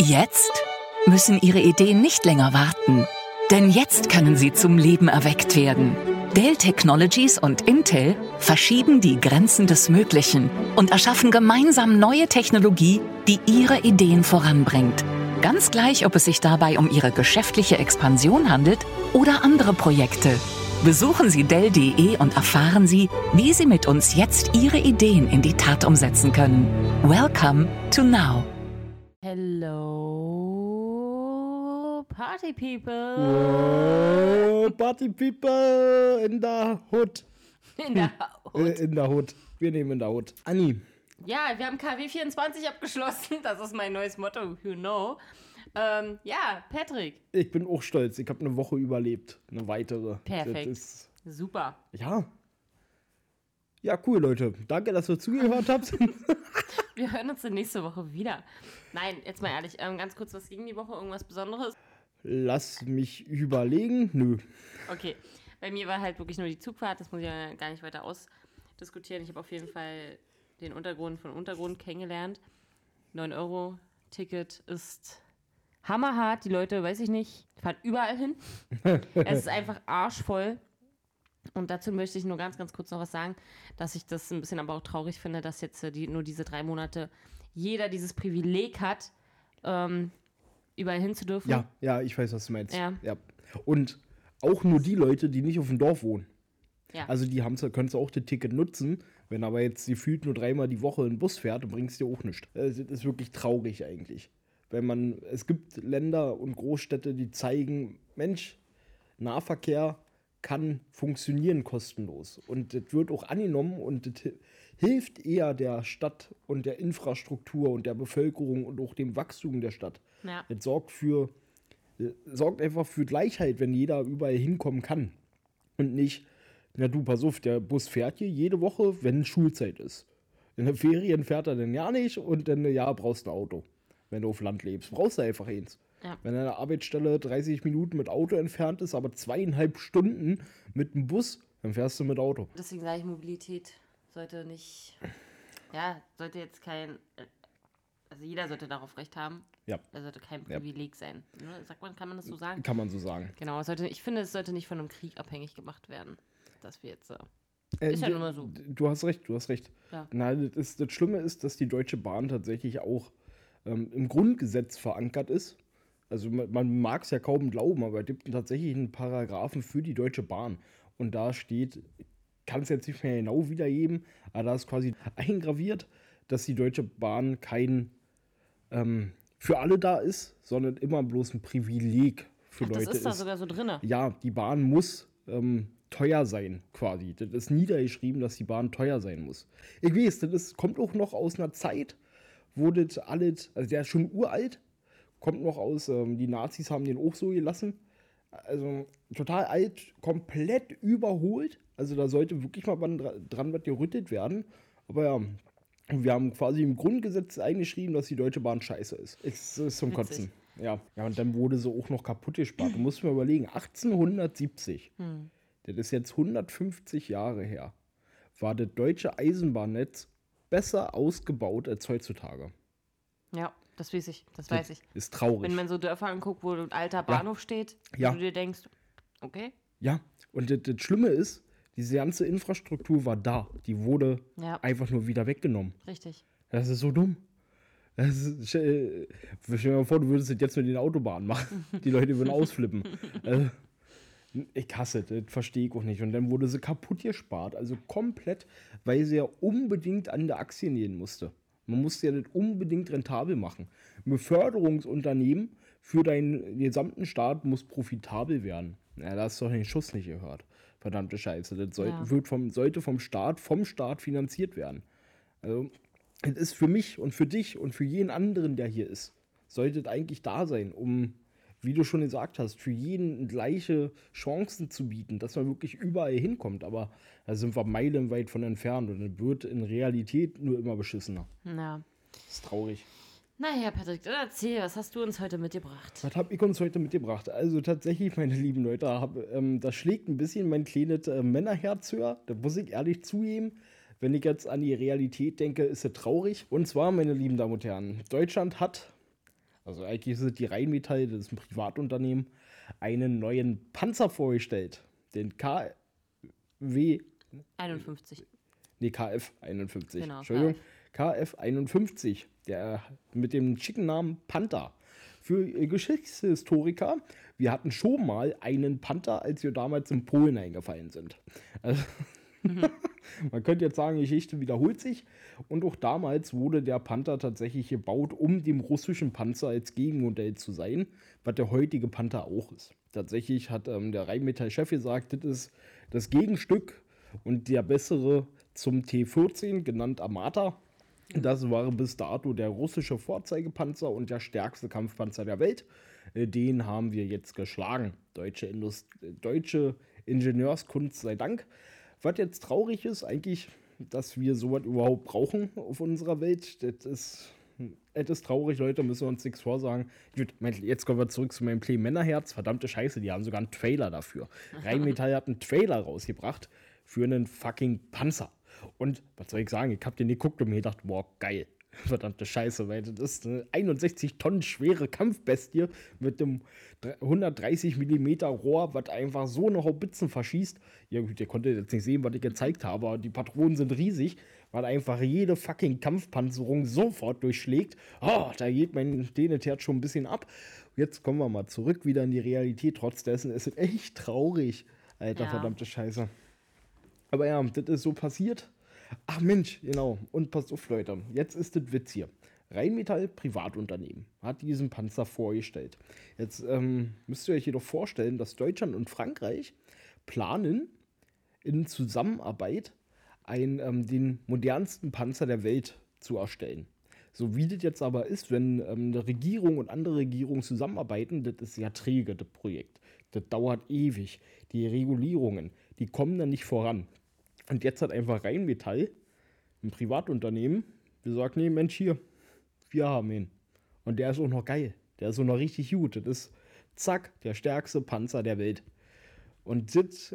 Jetzt müssen Ihre Ideen nicht länger warten. Denn jetzt können sie zum Leben erweckt werden. Dell Technologies und Intel verschieben die Grenzen des Möglichen und erschaffen gemeinsam neue Technologie, die ihre Ideen voranbringt. Ganz gleich, ob es sich dabei um ihre geschäftliche Expansion handelt oder andere Projekte. Besuchen Sie Dell.de und erfahren Sie, wie Sie mit uns jetzt Ihre Ideen in die Tat umsetzen können. Welcome to Now. Hello, Party People. Oh, Party People in der Hood. In der Haut. Äh, in der Hood. Wir nehmen in der Hood. Anni, Ja, wir haben KW 24 abgeschlossen. Das ist mein neues Motto, you know. Ähm, ja, Patrick. ich bin auch stolz. Ich habe eine Woche überlebt. Eine weitere. Perfekt. Super. ja. Ja, cool, Leute. Danke, dass ihr zugehört habt. Wir hören uns dann nächste Woche wieder. Nein, jetzt mal ehrlich, ähm, ganz kurz, was ging die Woche? Irgendwas Besonderes? Lass mich überlegen. Nö. Okay, bei mir war halt wirklich nur die Zugfahrt, das muss ich ja gar nicht weiter ausdiskutieren. Ich habe auf jeden Fall den Untergrund von Untergrund kennengelernt. 9-Euro-Ticket ist hammerhart. Die Leute, weiß ich nicht, fahren überall hin. es ist einfach arschvoll. Und dazu möchte ich nur ganz, ganz kurz noch was sagen, dass ich das ein bisschen aber auch traurig finde, dass jetzt äh, die, nur diese drei Monate jeder dieses Privileg hat, ähm, überall hin zu dürfen. Ja, ja, ich weiß, was du meinst. Ja. Und auch nur die Leute, die nicht auf dem Dorf wohnen. Ja. Also die haben's, können auch das Ticket nutzen. Wenn aber jetzt gefühlt nur dreimal die Woche ein Bus fährt, dann bringst du dir auch nichts. Äh, Das ist wirklich traurig eigentlich. Wenn man, es gibt Länder und Großstädte, die zeigen, Mensch, Nahverkehr kann funktionieren kostenlos. Und das wird auch angenommen und das hi- hilft eher der Stadt und der Infrastruktur und der Bevölkerung und auch dem Wachstum der Stadt. Ja. Das sorgt für, äh, sorgt einfach für Gleichheit, wenn jeder überall hinkommen kann. Und nicht, na du, pass auf, der Bus fährt hier jede Woche, wenn Schulzeit ist. In den Ferien fährt er dann ja nicht und dann ja brauchst du ein Auto. Wenn du auf Land lebst, brauchst du einfach eins. Ja. Wenn deine Arbeitsstelle 30 Minuten mit Auto entfernt ist, aber zweieinhalb Stunden mit dem Bus, dann fährst du mit Auto. Deswegen sage ich, Mobilität sollte nicht, ja, sollte jetzt kein, äh, also jeder sollte darauf Recht haben. Ja, Das sollte kein Ja. Privileg sein. Ne? Sagt man, kann man das so sagen? kann man so sagen. Genau, sollte, ich finde, es sollte nicht von einem Krieg abhängig gemacht werden, dass wir jetzt, äh, Äh, Ist ja nun mal so. Du hast recht, du hast recht. Ja. Nein, das, ist, das Schlimme ist, dass die Deutsche Bahn tatsächlich auch ähm, im Grundgesetz verankert ist. Also man, man mag es ja kaum glauben, aber es gibt tatsächlich einen Paragraphen für die Deutsche Bahn. Und da steht, kann es jetzt nicht mehr genau wiedergeben, aber da ist quasi eingraviert, dass die Deutsche Bahn kein ähm, für alle da ist, sondern immer bloß ein Privileg für ach, das Leute ist da sogar so drinne. ja, die Bahn muss ähm, teuer sein, quasi. Das ist niedergeschrieben, dass die Bahn teuer sein muss. Ich weiß, das ist, kommt auch noch aus einer Zeit, wo das alles, also der ist schon uralt, kommt noch aus, ähm, die Nazis haben den auch so gelassen. Also total alt, komplett überholt. Also da sollte wirklich mal dran, dran was gerüttelt werden. Aber ja, wir haben quasi im Grundgesetz eingeschrieben, dass die Deutsche Bahn scheiße ist. Es ist zum Witzig. Kotzen. Ja. ja, und dann wurde sie auch noch kaputt gespart. Du musst mir überlegen, 1870, Hm. das ist jetzt 150 Jahre her, war das deutsche Eisenbahnnetz besser ausgebaut als heutzutage. Ja, das weiß ich, das weiß ich. Ist traurig. Wenn man so Dörfer anguckt, wo ein alter Bahnhof steht, Ja. du dir denkst, okay, Ja, und das, das Schlimme ist, diese ganze Infrastruktur war da. Die wurde Ja. einfach nur wieder weggenommen. richtig. Das ist so dumm. Das ist, stell, stell dir mal vor, du würdest das jetzt mit den Autobahnen machen. Die Leute würden ausflippen. also, ich hasse das, das verstehe ich auch nicht. Und dann wurde sie kaputt gespart. Also komplett, weil sie ja unbedingt an der Aktien gehen musste. Man musste ja das unbedingt rentabel machen. Ein Beförderungsunternehmen für deinen gesamten Staat muss profitabel werden. Ja, da hast du doch den Schuss nicht gehört. Verdammte Scheiße. Das soll, Ja. wird vom, sollte vom Staat, vom Staat finanziert werden. Also, es ist für mich und für dich und für jeden anderen, der hier ist, sollte es eigentlich da sein, um, wie du schon gesagt hast, für jeden gleiche Chancen zu bieten, dass man wirklich überall hinkommt. Aber da sind wir meilenweit von entfernt und es wird in Realität nur immer beschissener. Na. Das ist traurig. Naja, Patrick, dann erzähl, was hast du uns heute mitgebracht? Was habe ich uns heute mitgebracht? Also tatsächlich, meine lieben Leute, hab, ähm, das schlägt ein bisschen mein kleines äh, Männerherz höher. Da muss ich ehrlich zugeben. Wenn ich jetzt an die Realität denke, ist es traurig. Und zwar, meine lieben Damen und Herren, Deutschland hat also eigentlich ist es die Rheinmetall, das ist ein Privatunternehmen, einen neuen Panzer vorgestellt. Den KW 51. Nee, KF 51. Genau, Entschuldigung. KF 51. Der mit dem schicken Namen Panther. Für äh, Geschichtshistoriker, wir hatten schon mal einen Panther, als wir damals in Polen eingefallen sind. Also, man könnte jetzt sagen, die Geschichte wiederholt sich. Und auch damals wurde der Panther tatsächlich gebaut, um dem russischen Panzer als Gegenmodell zu sein, was der heutige Panther auch ist. Tatsächlich hat ähm, der Rheinmetall-Chef gesagt, das ist das Gegenstück und der bessere zum T14, genannt Amata. Das war bis dato der russische Vorzeigepanzer und der stärkste Kampfpanzer der Welt. Äh, Den haben wir jetzt geschlagen. Deutsche, Indust deutsche Ingenieurskunst sei Dank. Was jetzt traurig ist, eigentlich, dass wir sowas überhaupt brauchen auf unserer Welt. Das ist, das traurig, Leute, müssen wir uns nichts vorsagen. Gut, jetzt kommen wir zurück zu meinem Play Männerherz. Verdammte Scheiße, die haben sogar einen Trailer dafür. Rheinmetall hat einen Trailer rausgebracht für einen fucking Panzer. Und was soll ich sagen, ich hab den geguckt und mir gedacht, boah, geil. Verdammte Scheiße, weil das ist eine 61 Tonnen schwere Kampfbestie mit dem 130 Millimeter Rohr, was einfach so eine Haubitzen verschießt. Ja gut, ihr konntet jetzt nicht sehen, was ich gezeigt habe, aber die Patronen sind riesig, weil einfach jede fucking Kampfpanzerung sofort durchschlägt. Oh, da geht mein Däneterz schon ein bisschen ab. Jetzt kommen wir mal zurück wieder in die Realität. Trotz dessen ist es echt traurig. Alter, Ja. verdammte Scheiße. Aber ja, das ist so passiert. Ach Mensch, genau. Und passt auf, Leute. Jetzt ist das Witz hier. Rheinmetall Privatunternehmen hat diesen Panzer vorgestellt. Jetzt ähm, müsst ihr euch jedoch vorstellen, dass Deutschland und Frankreich planen in Zusammenarbeit ein, ähm, den modernsten Panzer der Welt zu erstellen. So wie das jetzt aber ist, wenn ähm, eine Regierung und andere Regierungen zusammenarbeiten, das ist ja träge, das Projekt. Das dauert ewig. Die Regulierungen, die kommen dann nicht voran. Und jetzt hat einfach Rheinmetall, ein Privatunternehmen, gesagt, nee, Mensch, hier, wir haben ihn. Und der ist auch noch geil. Der ist auch noch richtig gut. Das ist, zack, der stärkste Panzer der Welt. Und das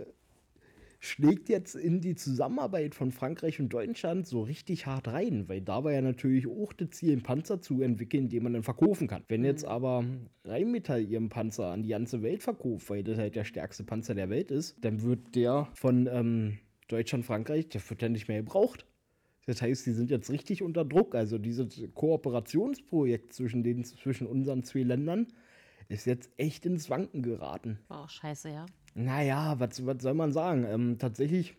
schlägt jetzt in die Zusammenarbeit von Frankreich und Deutschland so richtig hart rein, weil da war ja natürlich auch das Ziel, einen Panzer zu entwickeln, den man dann verkaufen kann. Wenn jetzt aber Rheinmetall ihren Panzer an die ganze Welt verkauft, weil das halt der stärkste Panzer der Welt ist, dann wird der von ähm, Deutschland, Frankreich, der wird ja nicht mehr gebraucht. Das heißt, die sind jetzt richtig unter Druck. Also dieses Kooperationsprojekt zwischen, den, zwischen unseren zwei Ländern ist jetzt echt ins Wanken geraten. War auch scheiße, ja. Naja, was, was soll man sagen? Ähm, tatsächlich,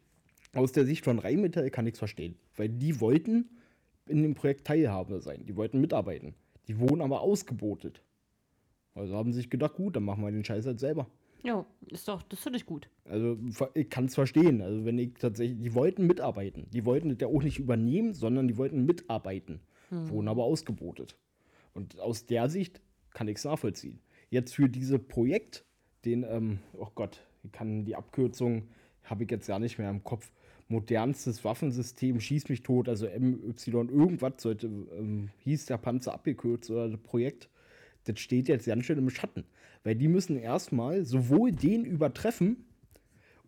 aus der Sicht von Rheinmetall kann ich es verstehen. Weil die wollten in dem Projekt Teilhabe sein. Die wollten mitarbeiten. Die wurden aber ausgebotet. Also haben sie sich gedacht, gut, dann machen wir den Scheiß halt selber. Jo, ist doch, das finde ich gut. Also ich kann es verstehen. Also wenn ich tatsächlich, die wollten mitarbeiten. Die wollten das ja auch nicht übernehmen, sondern die wollten mitarbeiten. Wurden aber ausgebotet. Und aus der Sicht kann ich es nachvollziehen. Jetzt für dieses Projekt, den, ähm, oh Gott, ich kann die Abkürzung, habe ich jetzt ja nicht mehr im Kopf. Modernstes Waffensystem, schieß mich tot, also MY irgendwas sollte, ähm, hieß der Panzer abgekürzt oder das Projekt. Das steht jetzt ganz schön im Schatten. Weil die müssen erstmal sowohl den übertreffen,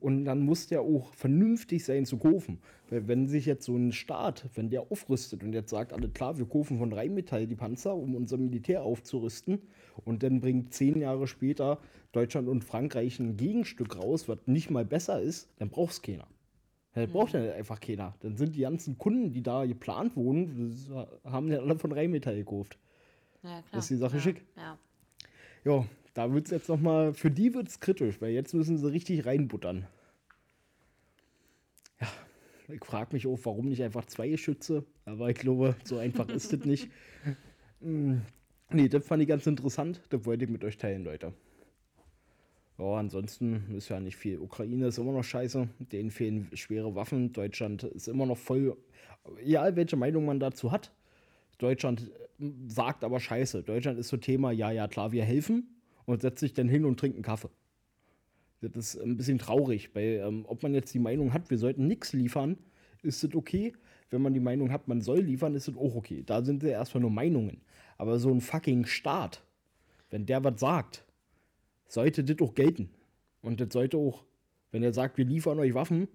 und dann muss der auch vernünftig sein zu kaufen. Weil wenn sich jetzt so ein Staat, wenn der aufrüstet und jetzt sagt, alle klar, wir kaufen von Rheinmetall die Panzer, um unser Militär aufzurüsten, und dann bringt zehn Jahre später Deutschland und Frankreich ein Gegenstück raus, was nicht mal besser ist, dann braucht es keiner. Dann braucht dann einfach keiner. Dann sind die ganzen Kunden, die da geplant wurden, haben ja alle von Rheinmetall gekauft. Ja. Ist die Sache ja, schick? Ja. Ja, da wird es jetzt nochmal, für die wird es kritisch, weil jetzt müssen sie richtig reinbuttern. Ja, ich frage mich auch, warum nicht einfach zwei Geschütze, aber ich glaube, so einfach ist das nicht. Mm, Nee, das fand ich ganz interessant, das wollte ich mit euch teilen, Leute. Ja, ansonsten ist ja nicht viel. Ukraine ist immer noch scheiße, denen fehlen schwere Waffen. Deutschland ist immer noch voll, egal welche Meinung man dazu hat. Deutschland äh, sagt aber scheiße. Deutschland ist so Thema, ja, ja, klar, wir helfen und setzt sich dann hin und trinkt einen Kaffee. Das ist ein bisschen traurig, weil ähm, ob man jetzt die Meinung hat, wir sollten nichts liefern, ist das okay. Wenn man die Meinung hat, man soll liefern, ist das auch okay. Da sind ja erstmal nur Meinungen. Aber so ein fucking Staat, wenn der was sagt, sollte das auch gelten. Und das sollte auch, wenn er sagt, wir liefern euch Waffen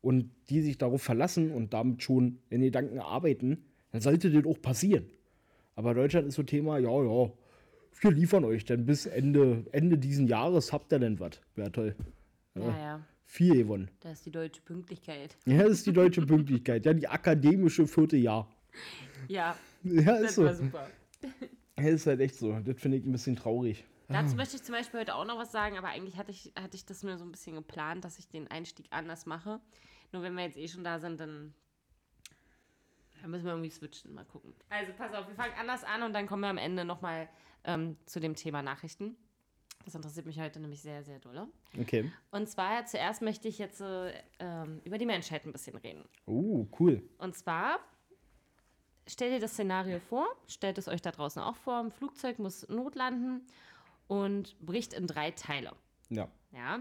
und die sich darauf verlassen und damit schon in Gedanken arbeiten, dann sollte das auch passieren. Aber Deutschland ist so Thema, ja, ja, wir liefern euch dann bis Ende, Ende diesen Jahres habt ihr denn was. Wäre toll. Ja, ja. Viel gewonnen. Das ist die deutsche Pünktlichkeit. Ja, das ist die deutsche Pünktlichkeit. Ja, die akademische vierte Jahr. Ja, Ja, ist das so. war super. Ja, ist halt echt so. Das finde ich ein bisschen traurig. Dazu möchte ich zum Beispiel heute auch noch was sagen, aber eigentlich hatte ich, hatte ich das mir so ein bisschen geplant, dass ich den Einstieg anders mache. Nur wenn wir jetzt eh schon da sind, dann, dann müssen wir irgendwie switchen, mal gucken. Also pass auf, wir fangen anders an und dann kommen wir am Ende nochmal ähm, zu dem Thema Nachrichten. Das interessiert mich heute nämlich sehr, sehr doll. Okay. Und zwar zuerst möchte ich jetzt äh, ähm, über die Menschheit ein bisschen reden. Oh, cool. Und zwar, stellt ihr das Szenario vor, stellt es euch da draußen auch vor, ein Flugzeug muss notlanden und bricht in drei Teile. Ja. Ja?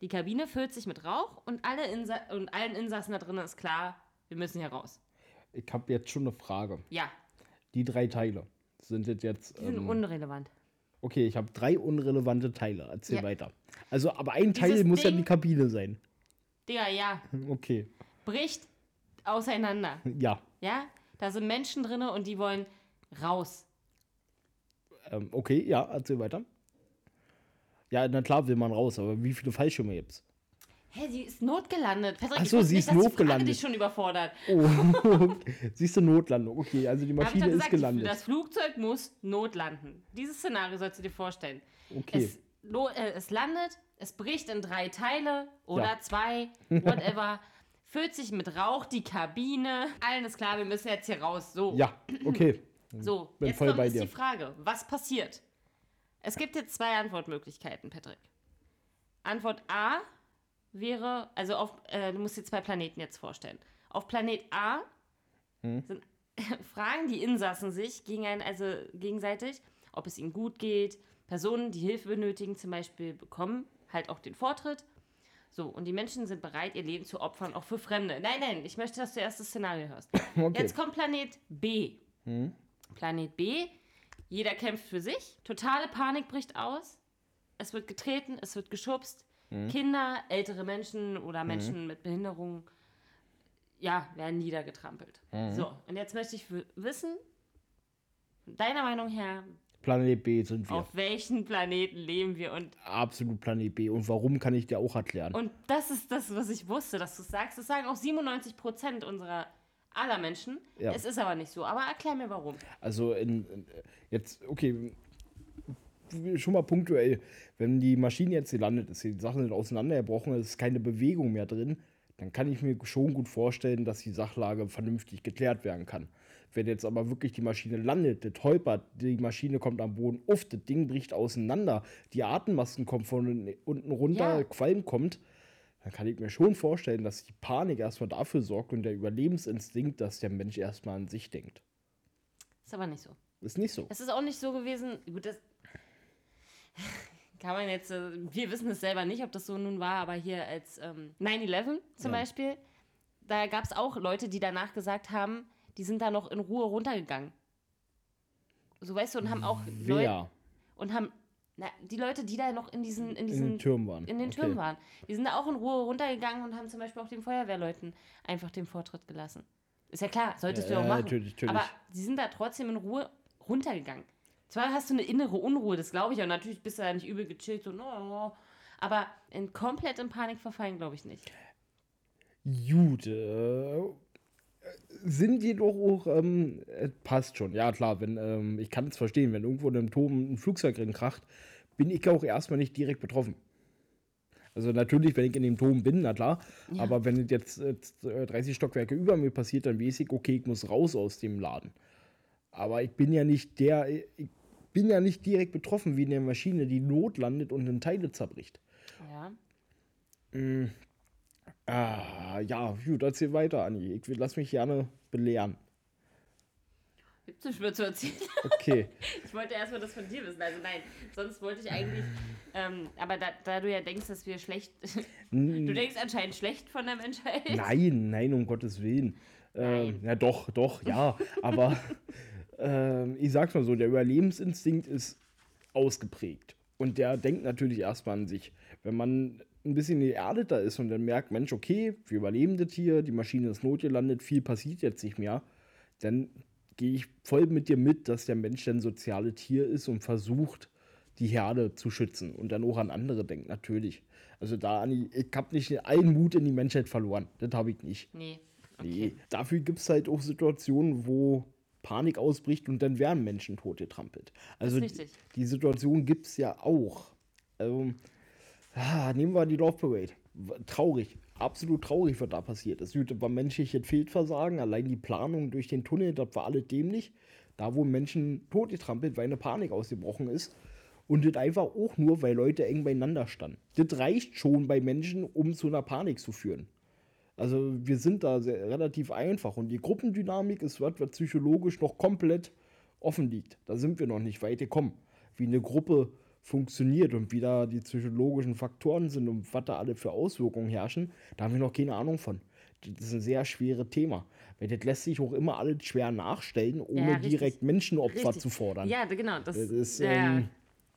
Die Kabine füllt sich mit Rauch und, alle Insa und allen Insassen da drin ist klar, wir müssen hier raus. Ich habe jetzt schon eine Frage. Ja, Die drei Teile sind das jetzt. die sind Ähm, unrelevant. okay, ich habe drei unrelevante Teile. Erzähl Ja. weiter. Also, aber ein Teil Dieses muss ja Ding- die Kabine sein. Digga, ja, Okay. bricht auseinander. Ja. Ja, da sind Menschen drin und die wollen raus. Ähm, okay, ja, erzähl weiter. Ja, na klar will man raus, aber wie viele Fallschirme gibt's? Hä, sie ist notgelandet. Patrick, Ach ich so, sie nicht, ist notgelandet. dich schon überfordert. Oh, siehst du Notlandung? Okay, also die ich Maschine doch ist gesagt, gelandet. das Flugzeug muss notlanden. Dieses Szenario sollst du dir vorstellen. Okay. Es, äh, es landet, es bricht in drei Teile oder Ja. zwei, whatever. füllt sich mit Rauch die Kabine. Allen ist klar, wir müssen jetzt hier raus. So, Ja, okay. so. bin jetzt voll kommt bei jetzt dir. die Frage, was passiert? Es gibt jetzt zwei Antwortmöglichkeiten, Patrick. Antwort A wäre, also auf, äh, du musst dir zwei Planeten jetzt vorstellen. Auf Planet A Hm. sind, fragen die Insassen sich gegen ein, also gegenseitig, ob es ihnen gut geht. Personen, die Hilfe benötigen, zum Beispiel, bekommen halt auch den Vortritt. So, und die Menschen sind bereit, ihr Leben zu opfern, auch für Fremde. Nein, nein, ich möchte, dass du erst das Szenario hörst. okay. Jetzt kommt Planet B. Planet B, jeder kämpft für sich, totale Panik bricht aus, es wird getreten, es wird geschubst, Kinder, ältere Menschen oder Menschen mit Behinderung, ja, werden niedergetrampelt. So, und jetzt möchte ich wissen, von deiner Meinung her, Planet B sind wir. auf welchen Planeten leben wir? Und, Absolut Planet B. Und warum kann ich dir auch erklären? und das ist das, was ich wusste, dass du sagst. Das sagen auch 97 Prozent unserer aller Menschen. Ja. Es ist aber nicht so. Aber erklär mir warum. Also in, in jetzt, okay, schon mal punktuell, wenn die Maschine jetzt gelandet ist, die Sachen sind auseinandergebrochen, es ist keine Bewegung mehr drin, dann kann ich mir schon gut vorstellen, dass die Sachlage vernünftig geklärt werden kann. Wenn jetzt aber wirklich die Maschine landet, das holpert, die Maschine kommt am Boden auf, das Ding bricht auseinander, die Atemmasken kommen von unten runter, Ja. Qualm kommt, dann kann ich mir schon vorstellen, dass die Panik erstmal dafür sorgt und der Überlebensinstinkt, dass der Mensch erstmal an sich denkt. Ist aber nicht so. Ist nicht so. Es ist auch nicht so gewesen, gut, das kann man jetzt, äh, wir wissen es selber nicht, ob das so nun war, aber hier als ähm, 9-11 zum Ja. Beispiel, da gab es auch Leute, die danach gesagt haben, die sind da noch in Ruhe runtergegangen. So weißt du, und haben auch Leute Wer und haben, na, die Leute, die da noch in diesen, in in diesen den Türmen waren. in den Okay. Türmen waren, die sind da auch in Ruhe runtergegangen und haben zum Beispiel auch den Feuerwehrleuten einfach den Vortritt gelassen. Ist ja klar, solltest du Ja, auch ja, machen. natürlich, natürlich. Aber sie sind da trotzdem in Ruhe runtergegangen. Zwar hast du eine innere Unruhe, das glaube ich, und natürlich bist du da nicht übel gechillt, so, no, aber in komplett in Panik verfallen, glaube ich nicht. Äh, sind jedoch auch, ähm, äh, passt schon. Ja, klar, wenn, ähm, ich kann es verstehen, wenn irgendwo in einem Turm ein Flugzeug kracht, bin ich auch erstmal nicht direkt betroffen. Also natürlich, wenn ich in dem Turm bin, na klar, aber wenn jetzt äh, 30 Stockwerke über mir passiert, dann weiß ich, okay, ich muss raus aus dem Laden. Aber ich bin ja nicht der, ich bin ja nicht direkt betroffen wie in der Maschine, die notlandet und in Teile zerbricht. Ja. Ah, ja, gut, erzähl weiter, Anni. Ich lass mich gerne belehren. Gibt's nicht mehr zu erzählen? Okay. Ich wollte erstmal das von dir wissen. Also nein, sonst wollte ich eigentlich. Ähm, aber da, da du ja denkst, dass wir schlecht. du denkst anscheinend schlecht von der Menschheit. Nein, nein, um Gottes Willen. Ähm, ja, doch, doch, ja. aber ähm, ich sag's mal so, der Überlebensinstinkt ist ausgeprägt. Und der denkt natürlich erstmal an sich. Wenn man ein bisschen geerdeter ist und dann merkt, Mensch, okay, wir überleben das hier, die Maschine ist notgelandet, viel passiert jetzt nicht mehr, dann gehe ich voll mit dir mit, dass der Mensch ein soziales Tier ist und versucht, die Herde zu schützen und dann auch an andere denkt, natürlich. Also da, ich habe nicht allen Mut in die Menschheit verloren. Das habe ich nicht. Nee. Nee. Dafür gibt es halt auch Situationen, wo Panik ausbricht und dann werden Menschen totgetrampelt. Also Das ist richtig. die, die Situation gibt es ja auch. Also, ah, nehmen wir die Love Parade. Traurig, absolut traurig, was da passiert ist. Gut, war menschliches Fehlversagen, allein die Planung durch den Tunnel, das war alles dämlich. Da wurden Menschen totgetrampelt, weil eine Panik ausgebrochen ist. Und das einfach auch nur, weil Leute eng beieinander standen. Das reicht schon bei Menschen, um zu einer Panik zu führen. Also wir sind da sehr, relativ einfach und die Gruppendynamik ist was, was psychologisch noch komplett offen liegt. Da sind wir noch nicht weit gekommen. Wie eine Gruppe funktioniert und wie da die psychologischen Faktoren sind und was da alle für Auswirkungen herrschen, da haben wir noch keine Ahnung von. Das ist ein sehr schweres Thema. Weil das lässt sich auch immer alles schwer nachstellen, ohne richtig. direkt Menschenopfer Richtig. zu fordern. Ja, genau. Das, Das ist, ja, ja. ähm,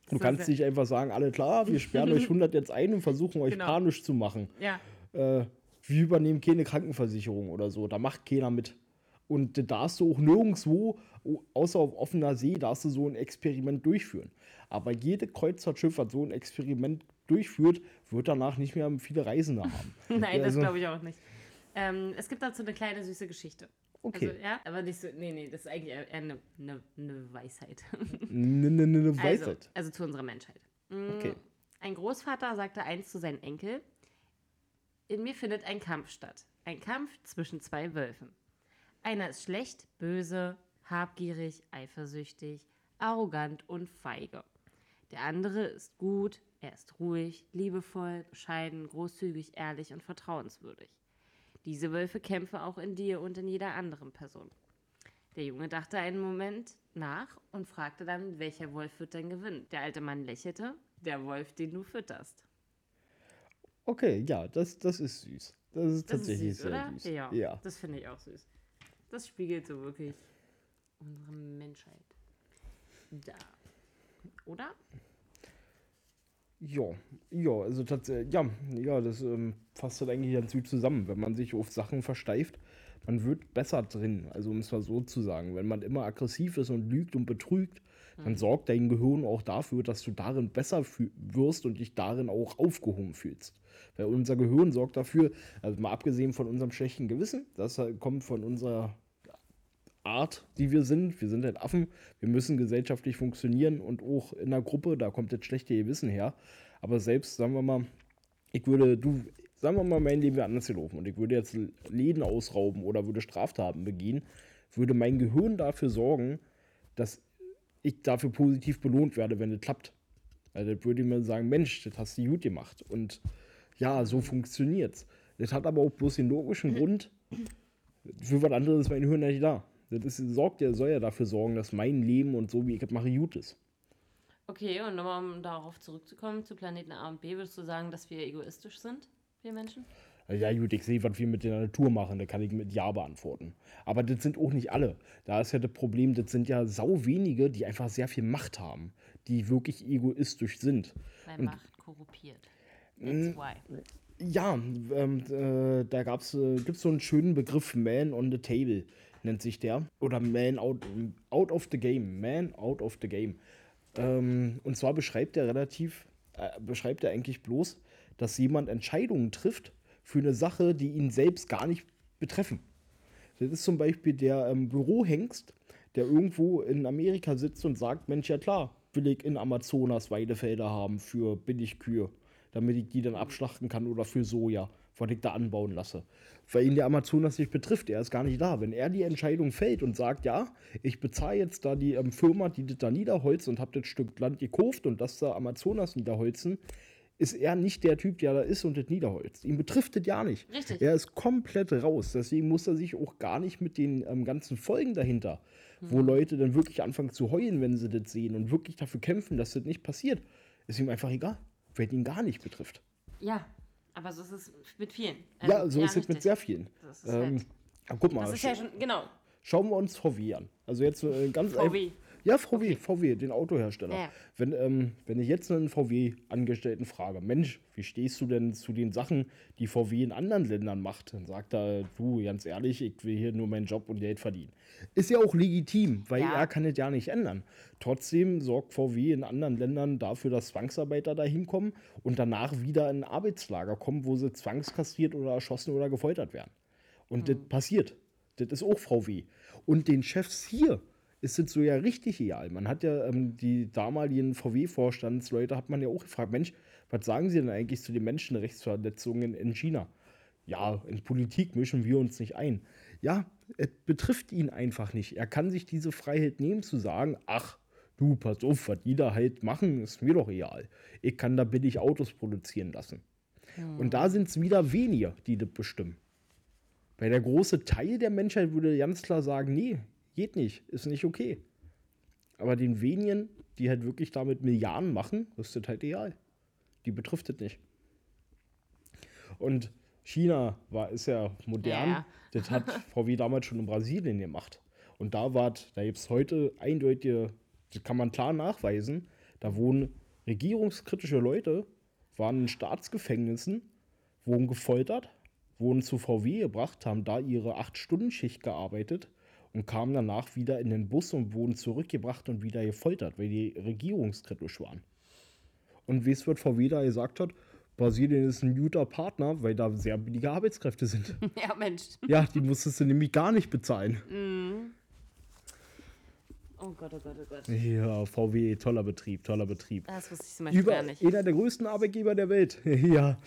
Du So kannst nicht einfach sagen, alle klar, wir sperren euch 100 jetzt ein und versuchen euch Genau. panisch zu machen ja. äh, wir übernehmen keine Krankenversicherung oder so. Da macht keiner mit. Und da darfst du auch nirgendwo, o- außer auf offener See, darfst du so ein Experiment durchführen. Aber jede Kreuzfahrtschiff, was so ein Experiment durchführt, wird danach nicht mehr viele Reisende haben. Nein, das Also- glaube ich auch nicht. Ähm, es gibt dazu eine kleine süße Geschichte. Okay. Also, ja, aber nicht so. Nee, nee, das ist eigentlich eher eine, eine, eine Weisheit. Ne, ne, ne, ne, Also, Weisheit. also zu unserer Menschheit. Mm, Okay. Ein Großvater sagte einst zu seinem Enkel: In mir findet ein Kampf statt. Ein Kampf zwischen zwei Wölfen. Einer ist schlecht, böse, habgierig, eifersüchtig, arrogant und feige. Der andere ist gut, er ist ruhig, liebevoll, bescheiden, großzügig, ehrlich und vertrauenswürdig. Diese Wölfe kämpfen auch in dir und in jeder anderen Person. Der Junge dachte einen Moment nach und fragte dann, welcher Wolf wird denn gewinnen? Der alte Mann lächelte, der Wolf, den du fütterst. Okay, ja, das, das ist süß. Das ist Das ist tatsächlich süß, sehr oder? süß. Ja, ja. das finde ich auch süß. Das spiegelt so wirklich unsere Menschheit. Da. Oder? Ja, ja, also tatsächlich, ja, ja, das ähm, fasst halt eigentlich ganz gut zusammen. Wenn man sich auf Sachen versteift, man wird besser drin, also um es mal so zu sagen. Wenn man immer aggressiv ist und lügt und betrügt, dann sorgt dein Gehirn auch dafür, dass du darin besser wirst und dich darin auch aufgehoben fühlst. Weil unser Gehirn sorgt dafür, also mal abgesehen von unserem schlechten Gewissen, das halt kommt von unserer Art, die wir sind. Wir sind halt Affen. Wir müssen gesellschaftlich funktionieren und auch in der Gruppe, da kommt das schlechte Gewissen her. Aber selbst, sagen wir mal, ich würde, du, sagen wir mal, mein Leben wäre anders gelaufen und ich würde jetzt Läden ausrauben oder würde Straftaten begehen, würde mein Gehirn dafür sorgen, dass ich dafür positiv belohnt werde, wenn es klappt. Also das würde mir sagen, Mensch, das hast du gut gemacht. Und ja, so funktioniert's. Das hat aber auch bloß den logischen Grund, für was anderes ist mein Gehirn nicht da. Das ist, sorgt ja, soll ja dafür sorgen, dass mein Leben und so, wie ich es mache, gut ist. Okay, und nochmal, um darauf zurückzukommen, zu Planeten A und B, würdest du sagen, dass wir egoistisch sind, wir Menschen? Ja, gut, ich sehe, was wir mit der Natur machen, da kann ich mit Ja beantworten. Aber das sind auch nicht alle. Da ist ja das Problem, das sind ja sau wenige, die einfach sehr viel Macht haben, die wirklich egoistisch sind. Weil Macht korruptiert. That's why. Ja, ähm, äh, da gab's, äh, gibt es so einen schönen Begriff, Man on the Table, nennt sich der. Oder Man out, out of the Game. Man out of the Game. Ähm, und zwar beschreibt er relativ, äh, beschreibt er eigentlich bloß, dass jemand Entscheidungen trifft für eine Sache, die ihn selbst gar nicht betreffen. Das ist zum Beispiel der ähm, Bürohengst, der irgendwo in Amerika sitzt und sagt, Mensch, ja klar, will ich in Amazonas Weidefelder haben für Billigkühe, damit ich die dann abschlachten kann oder für Soja, was ich da anbauen lasse. Weil ihn der Amazonas nicht betrifft, er ist gar nicht da. Wenn er die Entscheidung fällt und sagt, ja, ich bezahle jetzt da die ähm, Firma, die das da niederholzt und habe das Stück Land gekauft und das da Amazonas niederholzen, ist er nicht der Typ, der da ist und das niederholzt. Ihn betrifft das ja nicht. Richtig. Er ist komplett raus. Deswegen muss er sich auch gar nicht mit den ähm, ganzen Folgen dahinter, wo Leute dann wirklich anfangen zu heulen, wenn sie das sehen und wirklich dafür kämpfen, dass das nicht passiert, ist ihm einfach egal, weil ihn gar nicht betrifft. Ja, aber so ist es mit vielen. Ähm, ja, so ist es mit sehr vielen. Das ist Ähm, halt- guck mal, Das ist ja schon, genau. schauen wir uns VW an. Also jetzt äh, ganz, ein, VW. Ja, VW, VW, den Autohersteller. Ja. Wenn, ähm, wenn ich jetzt einen VW-Angestellten frage, Mensch, wie stehst du denn zu den Sachen, die VW in anderen Ländern macht? Dann sagt er, du, ganz ehrlich, ich will hier nur meinen Job und Geld verdienen. Ist ja auch legitim, weil Ja. er kann es ja nicht ändern. Trotzdem sorgt VW in anderen Ländern dafür, dass Zwangsarbeiter dahin kommen und danach wieder in ein Arbeitslager kommen, wo sie zwangskastriert oder erschossen oder gefoltert werden. Und das passiert. Das ist auch VW. Und den Chefs hier ist es so ja richtig egal. Man hat ja ähm, die damaligen VW-Vorstandsleute, hat man ja auch gefragt, Mensch, was sagen Sie denn eigentlich zu den Menschenrechtsverletzungen in China? Ja, in Politik mischen wir uns nicht ein. Ja, es betrifft ihn einfach nicht. Er kann sich diese Freiheit nehmen zu sagen, ach, du, pass auf, was die da halt machen, ist mir doch egal. Ich kann da billig Autos produzieren lassen. Und da sind es wieder weniger, die das bestimmen. Weil der große Teil der Menschheit würde ganz klar sagen, nee, geht nicht, ist nicht okay. Aber den wenigen, die halt wirklich damit Milliarden machen, ist das halt egal. Die betrifft es nicht. Und China war, ist ja modern. Ja. Das hat VW damals schon in Brasilien gemacht. Und da war, da gibt es heute eindeutige, das kann man klar nachweisen, da wohnen regierungskritische Leute, waren in Staatsgefängnissen, wurden gefoltert, wurden zu VW gebracht, haben da ihre 8-Stunden-Schicht gearbeitet und kamen danach wieder in den Bus und wurden zurückgebracht und wieder gefoltert, weil die regierungskritisch waren. Und wie es wird VW da gesagt hat, Brasilien ist ein guter Partner, weil da sehr billige Arbeitskräfte sind. Ja, Mensch. ja, die musstest du nämlich gar nicht bezahlen. Oh Gott, oh Gott, oh Gott. Ja, VW, toller Betrieb, toller Betrieb. Das wusste ich zum Beispiel Über gar nicht. einer der größten Arbeitgeber der Welt. ja.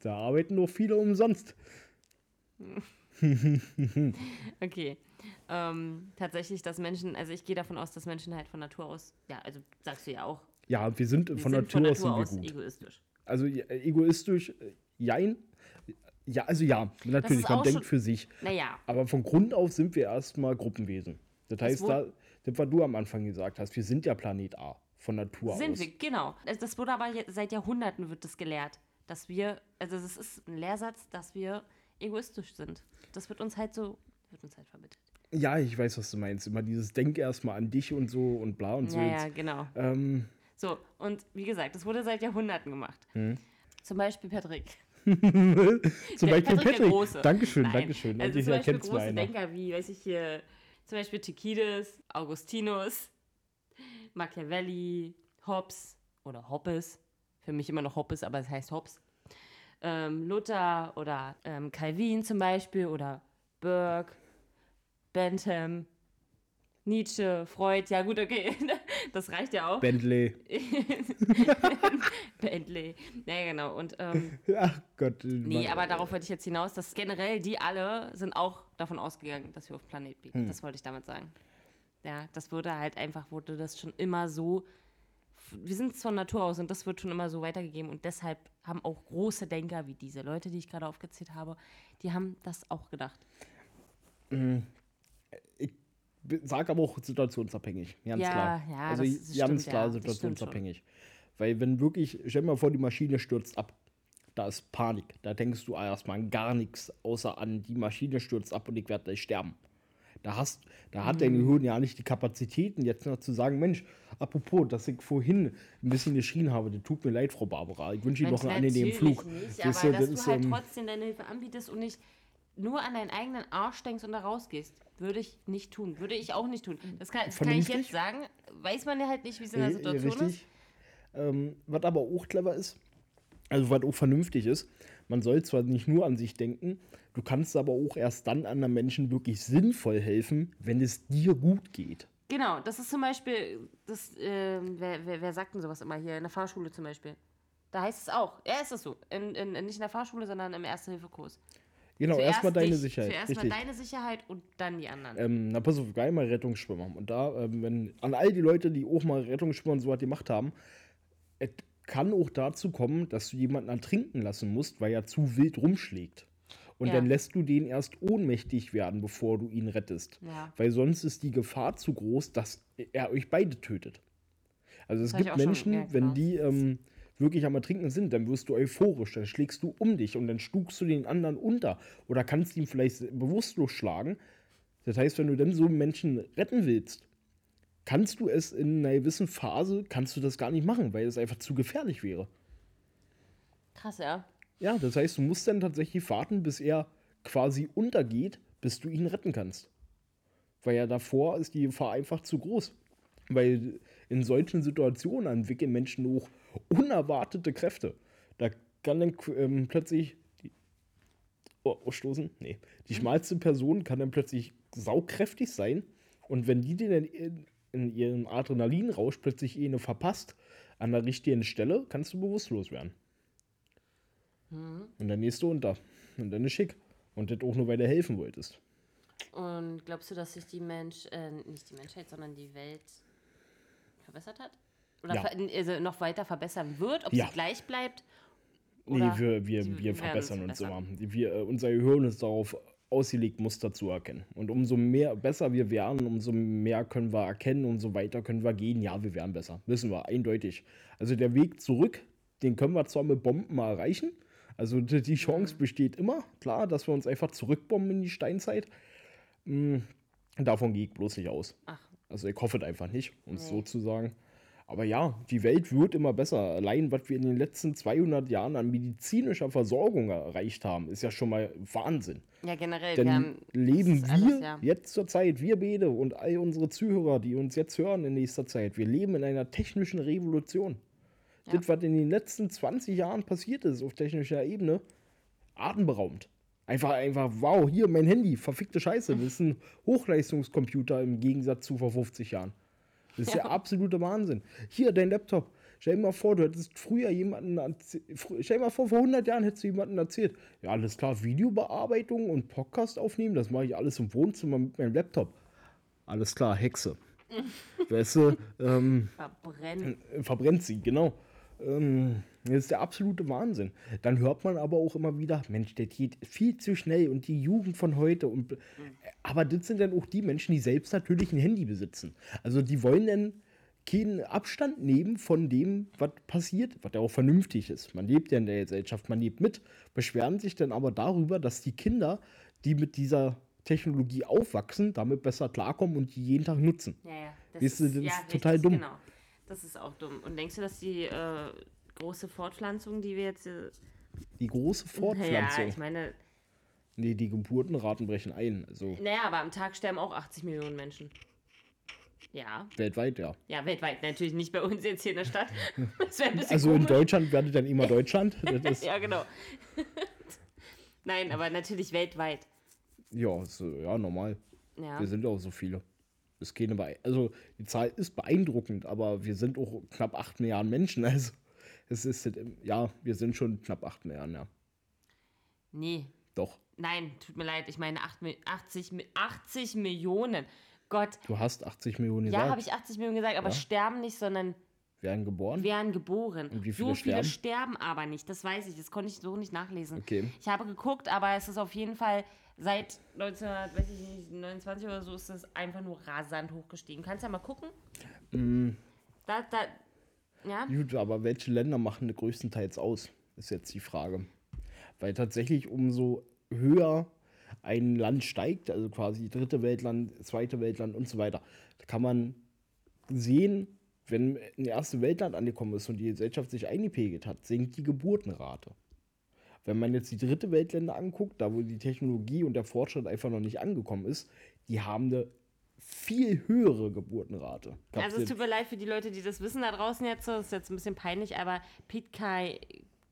Da arbeiten nur viele umsonst. Okay. Ähm, tatsächlich, dass Menschen, also ich gehe davon aus, dass Menschen halt von Natur aus, ja, also sagst du ja auch, Ja, wir sind wir von sind Natur, von aus, Natur sind aus gut. egoistisch. Also ja, egoistisch, äh, jein. Ja, also ja, natürlich, man denkt für sich. Naja, Aber von Grund auf sind wir erstmal Gruppenwesen. Das heißt, wurde- da, das, was du am Anfang gesagt hast, wir sind ja Planet A von Natur sind aus. wir, genau. Also Das wurde aber seit Jahrhunderten wird das gelehrt, dass wir, also das ist ein Lehrsatz, dass wir egoistisch sind. Das wird uns halt so, wird uns halt vermittelt. Ja, ich weiß, was du meinst. Immer dieses Denk erstmal an dich und so und bla und so. Ja, ja, genau. Ähm, So, und wie gesagt, das wurde seit Jahrhunderten gemacht. Zum Beispiel Patrick. zum Beispiel Patrick Patrick. Große. Dankeschön, Nein. Dankeschön. Also zum Beispiel große einer. Denker wie, weiß ich hier, zum Beispiel Thukydides, Augustinus, Machiavelli, Hobbes oder Hobbes. Für mich immer noch Hobbes, aber es heißt Hobbes. Ähm, Luther oder ähm, Calvin zum Beispiel oder Burke, Bentham, Nietzsche, Freud. Ja gut, okay, das reicht ja auch. Bentley. Bentley. Ja, genau. Und ähm, Ach Gott. Nee, Mann, aber darauf wollte ich jetzt hinaus, dass generell die alle sind auch davon ausgegangen, dass wir auf Planet B. Hm. Das wollte ich damit sagen. Ja, das wurde halt einfach, wurde das schon immer so. Wir sind von Natur aus und das wird schon immer so weitergegeben und deshalb haben auch große Denker wie diese Leute, die ich gerade aufgezählt habe, die haben das auch gedacht. Sag aber auch situationsabhängig, ganz Ja, klar. ja, also das- das ganz stimmt, klar ja, das situationsabhängig. Weil wenn wirklich, stell dir mal vor, die Maschine stürzt ab. Da ist Panik. Da denkst du erstmal an gar nichts, außer an die Maschine stürzt ab und ich werde gleich sterben. Da, hast, da hat Mhm. dein Gehirn ja nicht die Kapazitäten, jetzt noch zu sagen, Mensch, apropos, dass ich vorhin ein bisschen geschrien habe, das tut mir leid, Frau Barbara. Ich wünsche Ihnen noch einen angenehmen Flug. Nicht, Weißt aber du, dass das du halt ähm, trotzdem deine Hilfe anbietest und nicht nur an deinen eigenen Arsch denkst und da rausgehst. Würde ich nicht tun. Würde ich auch nicht tun. Das kann, das kann ich jetzt sagen. Weiß man ja halt nicht, wie es in der Ri- Situation ist. Richtig. Ähm, was aber auch clever ist, also was auch vernünftig ist, man soll zwar nicht nur an sich denken, du kannst aber auch erst dann anderen Menschen wirklich sinnvoll helfen, wenn es dir gut geht. Genau, das ist zum Beispiel, das, ähm, wer, wer, wer sagt denn sowas immer hier? In der Fahrschule zum Beispiel. Da heißt es auch. Ja, ist das so. In, in, nicht in der Fahrschule, sondern im Erste-Hilfe-Kurs. Genau, erstmal deine dich, Sicherheit. Zuerst Richtig. mal deine Sicherheit und dann die anderen. Ähm, na pass auf, geil mal Rettungsschwimmer. Und da, ähm, wenn an all die Leute, die auch mal Rettungsschwimmer und so was gemacht haben, es kann auch dazu kommen, dass du jemanden ertrinken lassen musst, weil er zu wild rumschlägt. Und Ja. dann lässt du den erst ohnmächtig werden, bevor du ihn rettest. Ja. Weil sonst ist die Gefahr zu groß, dass er euch beide tötet. Also es Das gibt auch schon- Menschen, ja, wenn die ähm, wirklich am Ertrinken sind, dann wirst du euphorisch, dann schlägst du um dich und dann stugst du den anderen unter oder kannst ihn vielleicht bewusstlos schlagen. Das heißt, wenn du dann so einen Menschen retten willst, kannst du es in einer gewissen Phase, kannst du das gar nicht machen, weil es einfach zu gefährlich wäre. Krass, ja. Ja, das heißt, du musst dann tatsächlich warten, bis er quasi untergeht, bis du ihn retten kannst. Weil ja davor ist die Gefahr einfach zu groß. Weil in solchen Situationen entwickeln Menschen auch unerwartete Kräfte. Da kann dann ähm, plötzlich die, oh, ausstoßen? Nee. Die schmalste Person kann dann plötzlich saukräftig sein. Und wenn die den in, in ihrem Adrenalinrausch plötzlich eine verpasst, an der richtigen Stelle, kannst du bewusstlos werden. Und dann gehst du unter. Und dann ist schick. Und das auch nur, weil du helfen wolltest. Und glaubst du, dass sich die Mensch, äh, nicht die Menschheit, sondern die Welt verbessert hat? Oder Ja. also noch weiter verbessern wird? Ob Ja. sie gleich bleibt? Nee, Oder wir, wir, wir werden verbessern es uns immer. Wir, äh, unser Gehirn ist darauf ausgelegt, Muster zu erkennen. Und umso mehr besser wir werden, umso mehr können wir erkennen, umso weiter können wir gehen. Ja, wir werden besser. Wissen wir, eindeutig. Also der Weg zurück, den können wir zwar mit Bomben mal erreichen. Also die die Chance Mhm. besteht immer, klar, dass wir uns einfach zurückbomben in die Steinzeit. Mm, Davon gehe ich bloß nicht aus. Ach, Also ich hoffe es einfach nicht, um es Nee. so zu sagen. Aber ja, die Welt wird immer besser. Allein, was wir in den letzten 200 Jahren an medizinischer Versorgung erreicht haben, ist ja schon mal Wahnsinn. ja, generell. Denn wir haben, leben wir alles, ja. jetzt zur Zeit, wir beide und all unsere Zuhörer, die uns jetzt hören in nächster Zeit, wir leben in einer technischen Revolution. Ja. Das, was in den letzten 20 Jahren passiert ist auf technischer Ebene, atemberaubend. Einfach, einfach, wow, hier mein Handy, verfickte Scheiße. Das ist ein Hochleistungscomputer im Gegensatz zu vor 50 Jahren. Das ist der absolute Wahnsinn. Hier, dein Laptop. Stell dir mal vor, du hättest früher jemanden, erzäh- frü- stell dir mal vor, vor 100 Jahren hättest du jemanden erzählt. Ja, alles klar, Videobearbeitung und Podcast aufnehmen, das mache ich alles im Wohnzimmer mit meinem Laptop. Alles klar, Hexe. weißt du, ähm, Verbrennen. äh, verbrennt sie, genau. Ähm, das ist der absolute Wahnsinn. Dann hört man aber auch immer wieder, Mensch, der geht viel zu schnell und die Jugend von heute. Und, aber das sind dann auch die Menschen, die selbst natürlich ein Handy besitzen. Also die wollen dann keinen Abstand nehmen von dem, was passiert, was ja auch vernünftig ist. Man lebt ja in der Gesellschaft, man lebt mit, beschweren sich dann aber darüber, dass die Kinder, die mit dieser Technologie aufwachsen, damit besser klarkommen und die jeden Tag nutzen. Ja, ja. Das Weißt du, das ist total dumm. Genau. Das ist auch dumm. Und denkst du, dass die äh, große Fortpflanzung, die wir jetzt. Äh, Die große Ja, Fortpflanzung. ich meine, Nee, die Geburtenraten brechen ein. Also naja, aber am Tag sterben auch 80 Millionen Menschen. Ja, weltweit, ja. ja, weltweit. Natürlich nicht bei uns jetzt hier in der Stadt. Also in. Deutschland werdet dann immer Deutschland. Das ist, Ja, genau. Nein, aber natürlich weltweit. ja, ist, ja, normal. Ja. Wir sind auch so viele. Ist keine Bee also die Zahl ist beeindruckend, aber wir sind auch knapp 8 Milliarden Menschen. Also es ist, ja, wir sind schon knapp 8 Milliarden, ja. Nee, Doch. nein, tut mir leid. Ich meine 8, Mi- 80, Mi- 80 Millionen. Gott. Du hast 80 Millionen Ja, gesagt. habe ich 80 Millionen gesagt, aber Ja. sterben nicht, sondern werden geboren. werden geboren. Und wie so viele viele sterben? sterben aber nicht. Das weiß ich. Das konnte ich so nicht nachlesen. Okay. Ich habe geguckt, aber es ist auf jeden Fall seit 1929 oder so ist es einfach nur rasant hochgestiegen. Kannst ja mal gucken. Mm, Da, da, ja. gut, aber welche Länder machen das größtenteils aus? Ist jetzt die Frage. Weil tatsächlich umso höher ein Land steigt, also quasi dritte Weltland, zweite Weltland und so weiter, da kann man sehen, wenn ein erste Weltland angekommen ist und die Gesellschaft sich eingepegelt hat, sinkt die Geburtenrate. Wenn man jetzt die dritte Weltländer anguckt, da wo die Technologie und der Fortschritt einfach noch nicht angekommen ist, die haben eine viel höhere Geburtenrate. Gab's Also es tut mir leid für die Leute, die das wissen da draußen jetzt. so. Das ist jetzt ein bisschen peinlich, aber Pitkai...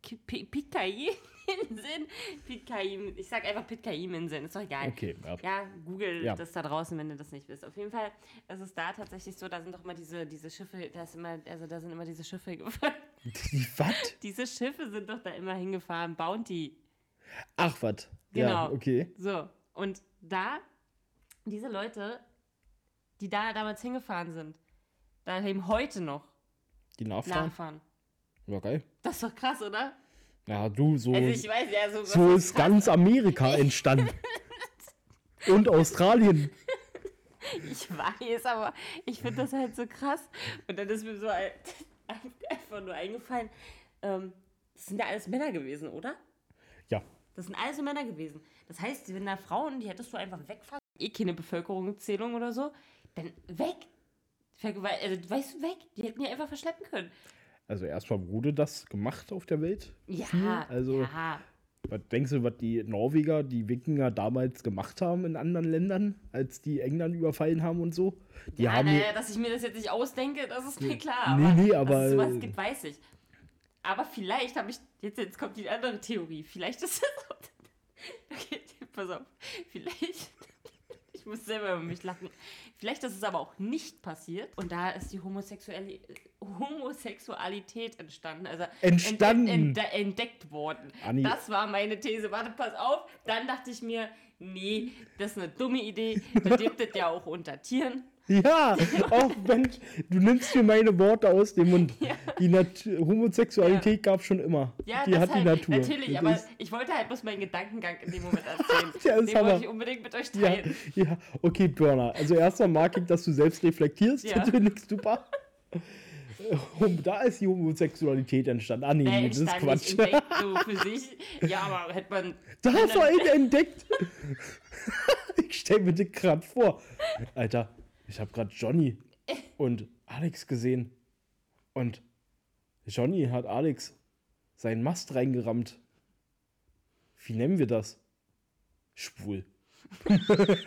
Ki- Pi- Pitcairn-Inseln? Pitcairn, ich sag einfach Pitcairn-Inseln, ist doch egal. Okay, ja. Ja, google Ja. das da draußen, wenn du das nicht wisst. Auf jeden Fall ist es da tatsächlich so, da sind doch immer diese, diese Schiffe, da ist immer, also da sind immer diese Schiffe gefahren. Die was? diese Schiffe sind doch da immer hingefahren. Bounty. Ach, was? Genau. Ja, okay. So. Und da, diese Leute, die da damals hingefahren sind, da leben heute noch Die Nachfahren? Nachfahren. Ja, geil. Das ist doch krass, oder? Ja, du, so, Also ich weiß ja, so, so ist ganz Amerika entstanden. Und Australien. Ich weiß, aber ich finde das halt so krass. Und dann ist mir so ein, einfach nur eingefallen, ähm, das sind ja alles Männer gewesen, oder? Ja. Das sind alles Männer gewesen. Das heißt, wenn da Frauen, die hättest du einfach wegfahren, eh keine Bevölkerungszählung oder so, dann weg. Also, weißt du, weg. Die hätten die einfach verschleppen können. Also erstmal wurde das gemacht auf der Welt. Ja, Viel. Also ja. was denkst du, was die Norweger, die Wikinger damals gemacht haben in anderen Ländern, als die England überfallen haben und so? Die ja, haben naja, dass ich mir das jetzt nicht ausdenke, das ist mir klar. Nee, aber nee, dass aber- es sowas gibt, weiß ich. Aber vielleicht habe ich, jetzt, jetzt kommt die andere Theorie. Vielleicht ist es. Okay, pass auf. Vielleicht. Ich muss selber über mich lachen. Vielleicht ist es aber auch nicht passiert. Und da ist die Homosexuali Homosexualität entstanden. Also Entstanden. Entde entde entdeckt worden. Anni. Das war meine These. Warte, pass auf. Dann dachte ich mir, nee, das ist eine dumme Idee. Da gibt es ja auch unter Tieren. Ja, auch Mensch, du nimmst mir meine Worte aus dem Mund. Ja. Die Nat Homosexualität gab es schon immer. Ja, die das hat halt, die Natur. Natürlich, Das aber ist- ich wollte halt bloß meinen Gedankengang in dem Moment erzählen. Ja, Den haben wollte ich unbedingt mit euch ja, teilen. ja, okay, Burner. Also erstmal mag ich, dass du selbst reflektierst. Ja. Das finde ich super. Und Da ist die Homosexualität entstanden. Ah, nee, Der nee, das ist Quatsch. entdeckt so für sich. Ja, aber hätte man. Da wenn hast du einen entdeckt. ich stell mir das gerade vor. Alter, ich habe gerade Johnny und Alex gesehen. Und Johnny hat Alex seinen Mast reingerammt. Wie nennen wir das? Schwul.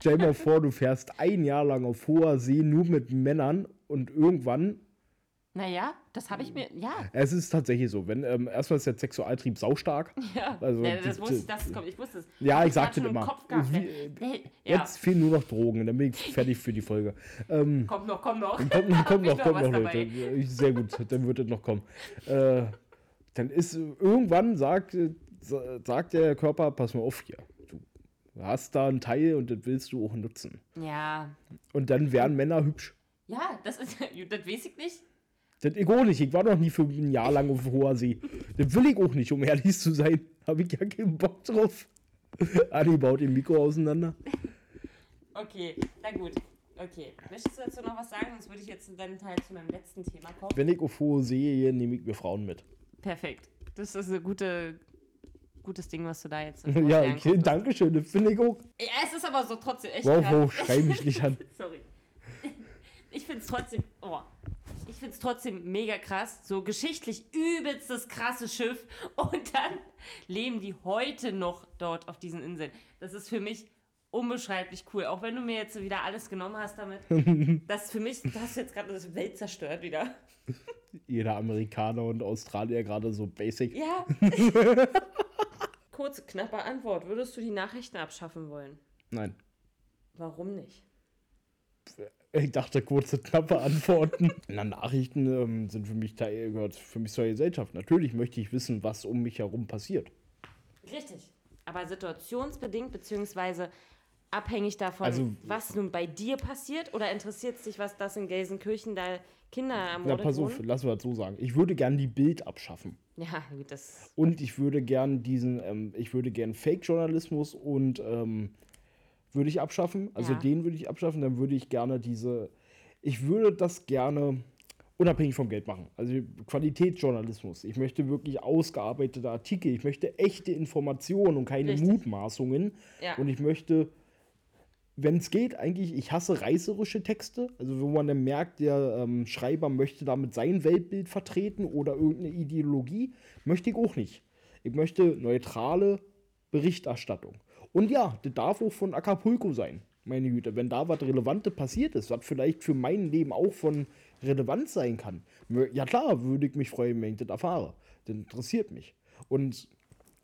Stell dir mal vor, du fährst ein Jahr lang auf hoher See nur mit Männern und irgendwann Naja, das habe ich mir. Ja, es ist tatsächlich so, wenn ähm, erstmal ist der Sexualtrieb saustark. ja. Also, ja das wusste ich, das kommt. Ich wusste es. Ja, Hab ich sagte immer. Kopf gehabt. Wie- Ja, Jetzt fehlen nur noch Drogen, dann bin ich fertig für die Folge. Ähm, kommt noch, kommt noch. kommt, kommt Hab ich noch, kommt noch, dabei. Leute. Sehr gut, dann wird es noch kommen. Äh, dann ist äh, irgendwann sagt, äh, sa- sagt der Körper, pass mal auf hier. Du hast da einen Teil und das willst du auch nutzen. Ja. Und dann werden Männer hübsch. Ja, das ist. Das weiß ich nicht. Das ich auch nicht. Ich war noch nie für ein Jahr lang auf hoher See. Das will ich auch nicht, um ehrlich zu sein. Habe ich ja keinen Bock drauf. Anni baut den Mikro auseinander. Okay, na gut. Okay. Möchtest du dazu noch was sagen? Sonst würde ich jetzt dann halt zu meinem letzten Thema kommen. Wenn ich auf hohe See gehe, nehme ich mir Frauen mit. Perfekt. Das ist ein gute, gutes Ding, was du da jetzt. Ja, okay, danke schön, das finde ich auch. Ja, es ist aber so trotzdem echt. Wow, wow, schrei mich nicht an. Sorry. Ich finde es trotzdem. Oh. Ich finde es trotzdem mega krass. So geschichtlich übelst das krasse Schiff. Und dann leben die heute noch dort auf diesen Inseln. Das ist für mich unbeschreiblich cool. Auch wenn du mir jetzt wieder alles genommen hast damit. Das ist für mich, du hast jetzt gerade das Welt zerstört wieder. Jeder Amerikaner und Australier gerade so basic. Ja. Kurze, knappe Antwort. Würdest du die Nachrichten abschaffen wollen? Nein. Warum nicht? Ich dachte, kurze, knappe Antworten. Na, Nachrichten ähm, sind für mich Teil, gehört für mich zur Gesellschaft. Natürlich möchte ich wissen, was um mich herum passiert. Richtig. Aber situationsbedingt, beziehungsweise abhängig davon, Also- was nun bei dir passiert? Oder interessiert es dich, was das in Gelsenkirchen da Kinder Na, ermordet pass auf, wurden? lass wir das so sagen. Ich würde gern die Bild abschaffen. Ja, gut, das. Und ich würde gern diesen, ähm, ich würde gern Fake-Journalismus und ähm, würde ich abschaffen. Also Ja. den würde ich abschaffen. Dann würde ich gerne diese, ich würde das gerne unabhängig vom Geld machen. Also Qualitätsjournalismus. Ich möchte wirklich ausgearbeitete Artikel. Ich möchte echte Informationen und keine Richtig. Mutmaßungen. Ja. Und ich möchte, wenn es geht, eigentlich, ich hasse reißerische Texte. Also wo man dann merkt, der ähm, Schreiber möchte damit sein Weltbild vertreten oder irgendeine Ideologie, möchte ich auch nicht. Ich möchte neutrale Berichterstattung. Und ja, das darf auch von Acapulco sein, meine Güte. Wenn da was Relevantes passiert ist, was vielleicht für mein Leben auch von Relevanz sein kann, ja klar, würde ich mich freuen, wenn ich das erfahre. Das interessiert mich. Und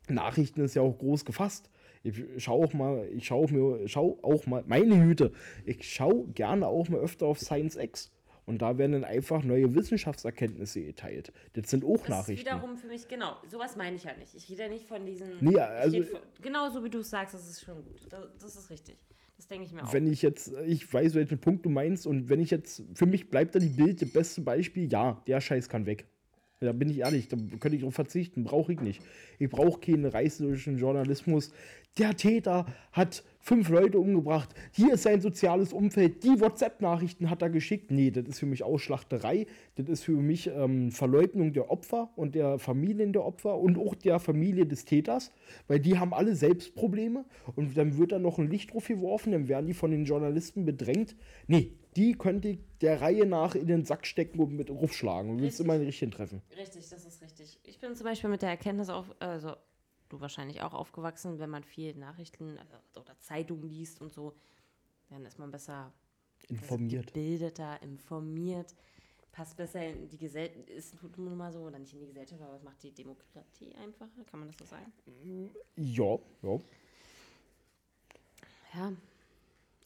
Nachrichten ist ja auch groß gefasst. Ich schaue auch mal, ich schaue mir, schau auch mal, meine Güte, ich schaue gerne auch mal öfter auf Science X. Und da werden dann einfach neue Wissenschaftserkenntnisse geteilt. Das sind auch Das ist Nachrichten. wiederum für mich, genau, sowas meine ich ja nicht. Ich rede ja nicht von diesen. Nee, also- von, genau so wie du es sagst, das ist schon gut. Das, das ist richtig. Das denke ich mir auch. Wenn ich jetzt, ich weiß, welchen Punkt du meinst, und wenn ich jetzt, für mich bleibt da die Bild das beste Beispiel, ja, der Scheiß kann weg. Da bin ich ehrlich, da könnte ich drauf verzichten, brauche ich nicht. Ich brauche keinen reißerischen Journalismus. Der Täter hat fünf Leute umgebracht, hier ist sein soziales Umfeld, die WhatsApp-Nachrichten hat er geschickt. Nee, das ist für mich Ausschlachterei, das ist für mich ähm, Verleugnung der Opfer und der Familien der Opfer und auch der Familie des Täters, weil die haben alle selbst Probleme und dann wird da noch ein Licht drauf geworfen, dann werden die von den Journalisten bedrängt. Nee, die könnte der Reihe nach in den Sack stecken und mit rufschlagen und willst immer den richtigen treffen. Richtig, das ist richtig. Ich bin zum Beispiel mit der Erkenntnis auf, also du wahrscheinlich auch aufgewachsen, wenn man viel Nachrichten äh, oder Zeitungen liest und so, dann ist man besser Informiert. gebildeter, informiert, passt besser in die Gesellschaft, ist nun mal so, oder nicht in die Gesellschaft, aber es macht die Demokratie einfacher, kann man das so sagen? Ja, ja. Ja,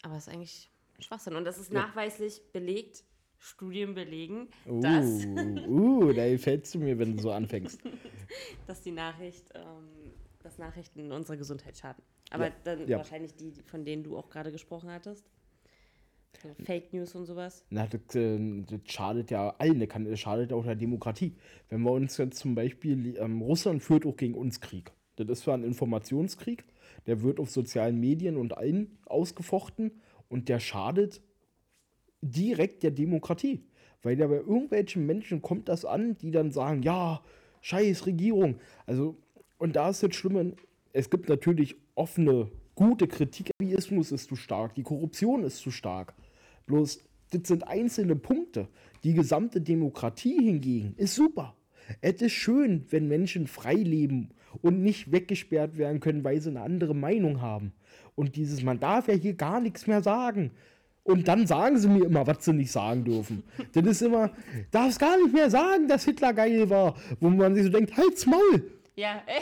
aber es ist eigentlich Schwachsinn. Und das ist nachweislich belegt, Studien belegen, dass, Uh, uh, da fällst du mir, wenn du so anfängst. dass die Nachricht, ähm, dass Nachrichten unserer Gesundheit schaden. Aber Ja, dann ja. wahrscheinlich die, von denen du auch gerade gesprochen hattest. So Fake News und sowas. Na, das, äh, das schadet ja allen, das, kann, das schadet auch der Demokratie. Wenn wir uns jetzt zum Beispiel, ähm, Russland führt auch gegen uns Krieg. Das ist zwar ein Informationskrieg, der wird auf sozialen Medien und allen ausgefochten und der schadet direkt der Demokratie. Weil ja bei irgendwelchen Menschen kommt das an, die dann sagen, ja, scheiß Regierung. Also, und da ist das Schlimme, es gibt natürlich offene, gute Kritik. Atheismus ist zu stark, die Korruption ist zu stark. Bloß, das sind einzelne Punkte. Die gesamte Demokratie hingegen ist super. Es ist schön, wenn Menschen frei leben und nicht weggesperrt werden können, weil sie eine andere Meinung haben. Und dieses, man darf ja hier gar nichts mehr sagen. Und dann sagen sie mir immer, was sie nicht sagen dürfen. das ist immer, darfst gar nicht mehr sagen, dass Hitler geil war. Wo man sich so denkt, halt's Maul. Ja, ey.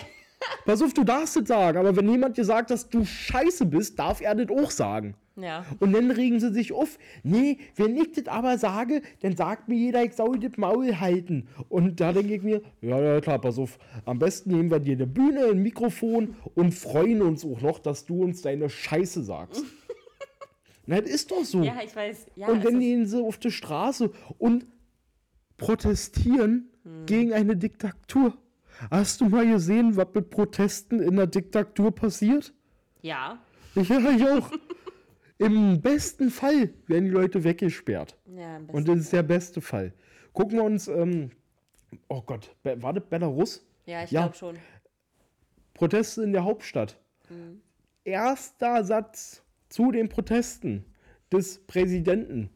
Pass auf, du darfst es sagen. Aber wenn jemand dir sagt, dass du scheiße bist, darf er das auch sagen. Ja. Und dann regen sie sich auf. Nee, wenn ich das aber sage, dann sagt mir jeder, ich soll das Maul halten. Und da denke ich mir, ja, ja, klar, pass auf. Am besten nehmen wir dir eine Bühne, ein Mikrofon und freuen uns auch noch, dass du uns deine Scheiße sagst. Na, das ist doch so. Ja, ich weiß. Ja, und ist- die so auf der Straße und protestieren Hm. gegen eine Diktatur. Hast du mal gesehen, was mit Protesten in der Diktatur passiert? Ja. Ja, ich auch. Im besten Fall werden die Leute weggesperrt. Ja, Und besten. das ist der beste Fall. Gucken wir uns, ähm, oh Gott, war das Belarus? Ja, ich Ja. glaube schon. Proteste in der Hauptstadt. Mhm. Erster Satz zu den Protesten des Präsidenten.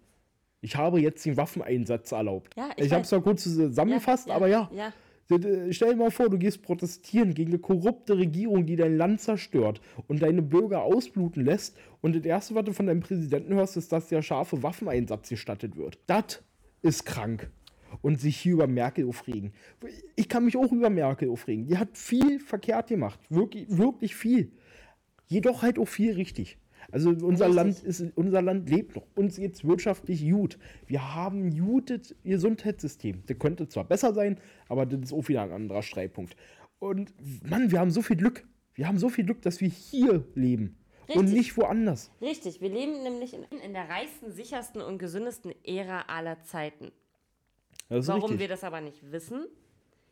Ich habe jetzt den Waffeneinsatz erlaubt. Ja, ich ich habe es zwar kurz zusammengefasst, aber ja. Ja. Äh, Stell dir mal vor, du gehst protestieren gegen eine korrupte Regierung, die dein Land zerstört und deine Bürger ausbluten lässt. Und das Erste, was du von deinem Präsidenten hörst, ist, dass der scharfe Waffeneinsatz gestattet wird. Das ist krank. Und sich hier über Merkel aufregen. Ich kann mich auch über Merkel aufregen. Die hat viel verkehrt gemacht. Wirklich, wirklich viel. Jedoch halt auch viel richtig. Also unser Richtig. Land ist, unser Land lebt noch. Uns geht's wirtschaftlich gut. Wir haben gutes Gesundheitssystem. Das könnte zwar besser sein, aber das ist auch wieder ein anderer Streitpunkt. Und Mann, wir haben so viel Glück. Wir haben so viel Glück, dass wir hier leben und Richtig. nicht woanders. Richtig, wir leben nämlich in, in der reichsten, sichersten und gesündesten Ära aller Zeiten. Ist Warum richtig. wir das aber nicht wissen?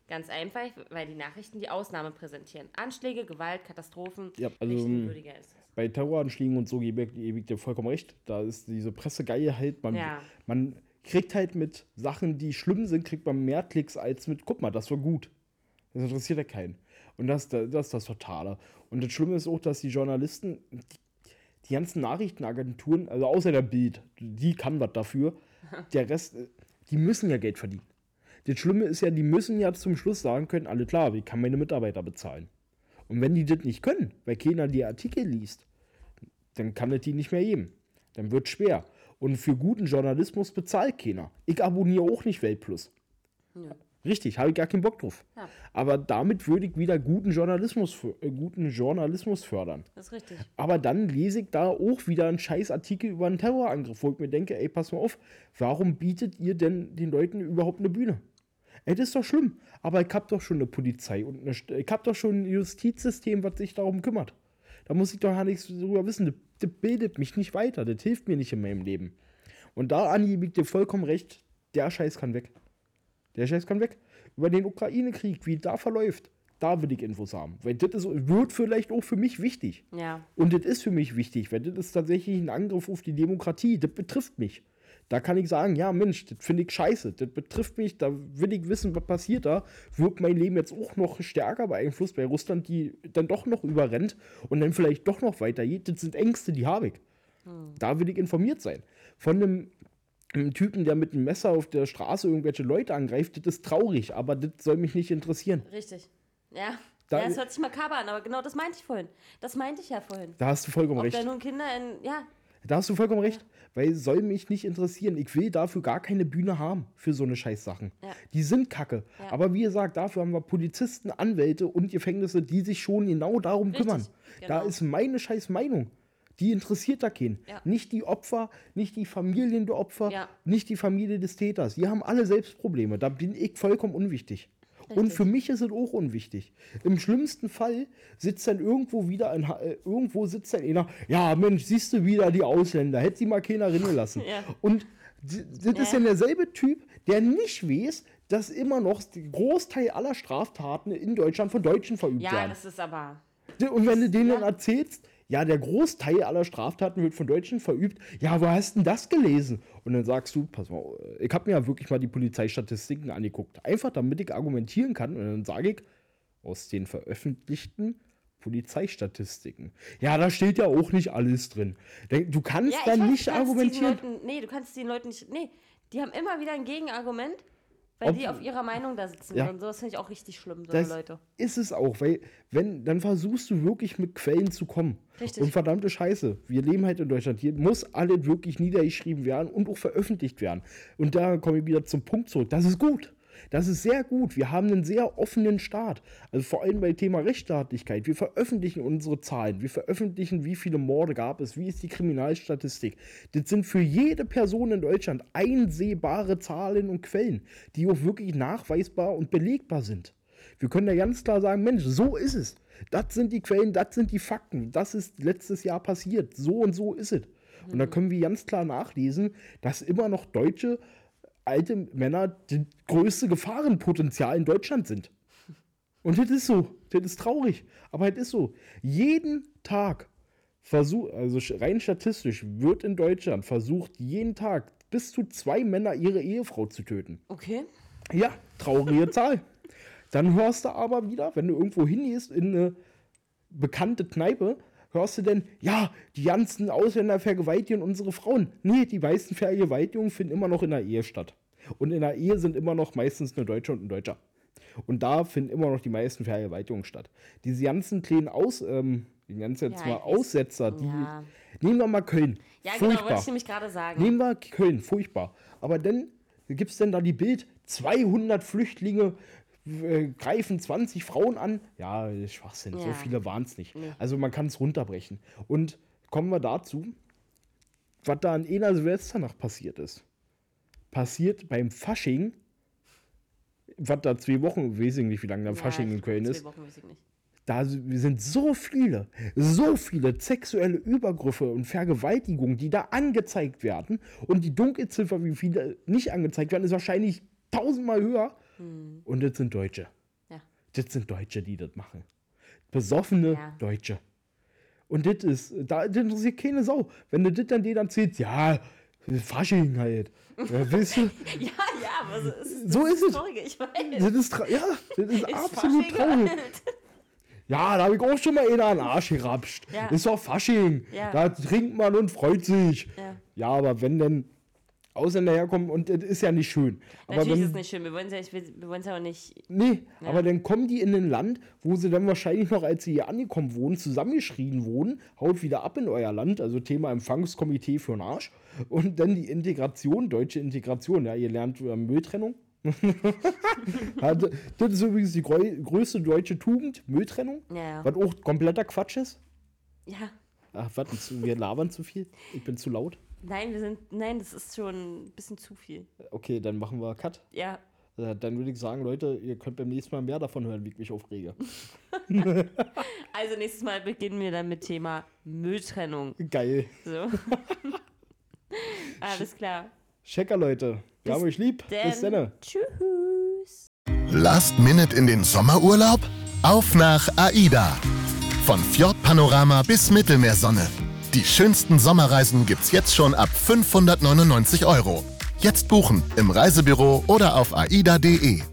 Ganz einfach, weil die Nachrichten die Ausnahme präsentieren. Anschläge, Gewalt, Katastrophen. Ja, also, Nicht ähm, unwürdiger ist es. Bei Terroranschlägen und so gebe ich, dir vollkommen recht. Da ist diese Pressegeile halt, man, Ja. man kriegt halt mit Sachen, die schlimm sind, kriegt man mehr Klicks als mit, guck mal, das war gut. Das interessiert ja keinen. Und das, das, das ist das Totale. Und das Schlimme ist auch, dass die Journalisten, die, die ganzen Nachrichtenagenturen, also außer der Bild, die kann was dafür, der Rest, die müssen ja Geld verdienen. Das Schlimme ist ja, die müssen ja zum Schluss sagen können, alle klar, wie kann meine Mitarbeiter bezahlen? Und wenn die das nicht können, weil keiner die Artikel liest, dann kann es die nicht mehr geben. Dann wird schwer. Und für guten Journalismus bezahlt keiner. Ich abonniere auch nicht Weltplus. Nö. Richtig, habe ich gar keinen Bock drauf. Ja. Aber damit würde ich wieder guten Journalismus, äh, guten Journalismus fördern. Das ist richtig. Aber dann lese ich da auch wieder einen scheiß Artikel über einen Terrorangriff, wo ich mir denke, ey, pass mal auf, warum bietet ihr denn den Leuten überhaupt eine Bühne? Ey, das ist doch schlimm. Aber ich habe doch schon eine Polizei und eine, ich habe doch schon ein Justizsystem, was sich darum kümmert. Da muss ich doch gar nichts darüber wissen. Das, das bildet mich nicht weiter. Das hilft mir nicht in meinem Leben. Und da, Anni, ich dir vollkommen recht, der Scheiß kann weg. Der Scheiß kann weg. Über den Ukraine-Krieg, wie da verläuft, Da will ich Infos haben. Weil das ist, wird vielleicht auch für mich wichtig. Ja. Und das ist für mich wichtig, weil das ist tatsächlich ein Angriff auf die Demokratie. Das betrifft mich. Da kann ich sagen, ja Mensch, das finde ich scheiße, das betrifft mich, da will ich wissen, was passiert da. Wird mein Leben jetzt auch noch stärker beeinflusst, weil Russland die dann doch noch überrennt und dann vielleicht doch noch weitergeht. Das sind Ängste, die habe ich. Da will ich informiert sein. Von einem, einem Typen, der mit einem Messer auf der Straße irgendwelche Leute angreift, das ist traurig, aber das soll mich nicht interessieren. Richtig. Ja. Da- ja, es hört sich makaber an, aber genau das meinte ich vorhin. Das meinte ich ja vorhin. Da hast du vollkommen Ob recht. da nun Kinder in. Ja, Da hast du vollkommen recht, weil es soll mich nicht interessieren. Ich will dafür gar keine Bühne haben für so eine Scheißsachen. Ja. Die sind kacke. Ja. Aber wie gesagt, dafür haben wir Polizisten, Anwälte und Gefängnisse, die sich schon genau darum Richtig, kümmern. Da genau. ist meine scheiß Meinung. Die interessiert da keinen. Ja. Nicht die Opfer, nicht die Familien der Opfer, nicht die Familie des Täters. Die haben alle selbst Probleme. Da bin ich vollkommen unwichtig. Und für mich ist es auch unwichtig. Im schlimmsten Fall sitzt dann irgendwo wieder ein, äh, irgendwo sitzt dann einer, ja Mensch, siehst du wieder die Ausländer, hätte sie mal keiner gelassen. Ja. Und das ist Ja. ja derselbe Typ, der nicht weiß, dass immer noch der Großteil aller Straftaten in Deutschland von Deutschen verübt ja, werden. das ist aber. Und wenn du denen ja. dann erzählst, ja, der Großteil aller Straftaten wird von Deutschen verübt, ja, wo hast denn das gelesen? Und dann sagst du, pass mal, ich habe mir ja wirklich mal die Polizeistatistiken angeguckt. Einfach damit ich argumentieren kann. Und dann sage ich, aus den veröffentlichten Polizeistatistiken. Ja, da steht ja auch nicht alles drin. Du kannst Ja, dann weiß, nicht du kannst argumentieren. Leuten, nee, du kannst den Leuten nicht. Nee, die haben immer wieder ein Gegenargument, weil Ob- die auf ihrer Meinung da sitzen. Ja. Und sowas finde ich auch richtig schlimm, so Leute. ist es auch, weil wenn, dann versuchst du wirklich mit Quellen zu kommen. Richtig. Und verdammte Scheiße, wir leben halt in Deutschland. Hier muss alles wirklich niedergeschrieben werden und auch veröffentlicht werden. Und da komme ich wieder zum Punkt zurück. Das ist gut. Das ist sehr gut. Wir haben einen sehr offenen Staat. Also vor allem bei Thema Rechtsstaatlichkeit. Wir veröffentlichen unsere Zahlen. Wir veröffentlichen, wie viele Morde gab es, wie ist die Kriminalstatistik. Das sind für jede Person in Deutschland einsehbare Zahlen und Quellen, die auch wirklich nachweisbar und belegbar sind. Wir können da ganz klar sagen, Mensch, so ist es. Das sind die Quellen, das sind die Fakten. Das ist letztes Jahr passiert. So und so ist es. Und da können wir ganz klar nachlesen, dass immer noch deutsche alte Männer das größte Gefahrenpotenzial in Deutschland sind. Und das ist so. Das ist traurig. Aber das ist so. Jeden Tag versucht, also rein statistisch wird in Deutschland versucht, jeden Tag bis zu zwei Männer ihre Ehefrau zu töten. Okay. Ja, traurige Zahl. Dann hörst du aber wieder, wenn du irgendwo hingehst in eine bekannte Kneipe, hörst du denn, ja, die ganzen Ausländer vergewaltigen unsere Frauen. Nee, die meisten Vergewaltigungen finden immer noch in der Ehe statt. Und in der Ehe sind immer noch meistens eine Deutsche und ein Deutscher. Und da finden immer noch die meisten Vergewaltigungen statt. Diese ganzen kleinen Aus, ähm, die ganzen jetzt Ja, mal. Aussetzer, die. Ja. Nehmen wir mal Köln. Ja, genau, Furchtbar. wollte ich nämlich gerade sagen. Nehmen wir Köln, furchtbar. Aber dann gibt es denn da die Bild, 200 Flüchtlinge äh, greifen 20 Frauen an. Ja, Schwachsinn, so Ja. viele waren es nicht. Also man kann es runterbrechen. Und kommen wir dazu, was da an einer Silvesternacht passiert ist. Passiert beim Fasching, was da zwei Wochen, weiß ich nicht, wie lange da Ja, Fasching in Köln zwei ist Wochen weiß ich nicht. da sind so viele, so viele sexuelle Übergriffe und Vergewaltigungen, die da angezeigt werden. Und die Dunkelziffer, wie viele nicht angezeigt werden, ist wahrscheinlich tausendmal höher. Und das sind Deutsche. Ja. Das sind Deutsche, die das machen. Besoffene Ja. Deutsche. Und das ist, da das interessiert keine Sau. Wenn du das dann denen erzählst, ja, Fasching halt. Ja, weißt du, Ja, ja, aber so ist es. So ist es. Traurig, ich weiß. das ist, ja, das ist, Ist absolut traurig. halt. Ja, da habe ich auch schon mal einen an Arsch gerapscht. Ja. Ist doch Fasching. Ja. Da trinkt man und freut sich. Ja. Ja, aber wenn dann Ausländer herkommen und das ist ja nicht schön. Aber Natürlich wenn, ist es nicht schön. Wir wollen es ja, ich wir ja auch nicht. Nee, Ja. aber dann kommen die in ein Land, wo sie dann wahrscheinlich noch, als sie hier angekommen wohnen, zusammengeschrien wurden, haut wieder ab in euer Land, also Thema Empfangskomitee für den Arsch. Und dann die Integration, deutsche Integration, ja, ihr lernt äh, Mülltrennung. D- das ist übrigens die grö größte deutsche Tugend, Mülltrennung, Ja. was auch kompletter Quatsch ist. Ja. Ach, warte, wir labern zu viel. Ich bin zu laut. Nein, wir sind. Nein, das ist schon ein bisschen zu viel. Okay, dann machen wir Cut. Ja. Äh, Dann würde ich sagen, Leute, ihr könnt beim nächsten Mal mehr davon hören, wie ich mich aufrege. Also nächstes Mal beginnen wir dann mit Thema Mülltrennung. Geil. So. Alles klar. Checker, Leute. Wir haben euch lieb. Bis dann. Tschüss. Last Minute in den Sommerurlaub? Auf nach AIDA. Von Fjordpanorama bis Mittelmeersonne. Die schönsten Sommerreisen gibt's jetzt schon ab 599 Euro. Jetzt buchen im Reisebüro oder auf aida.de.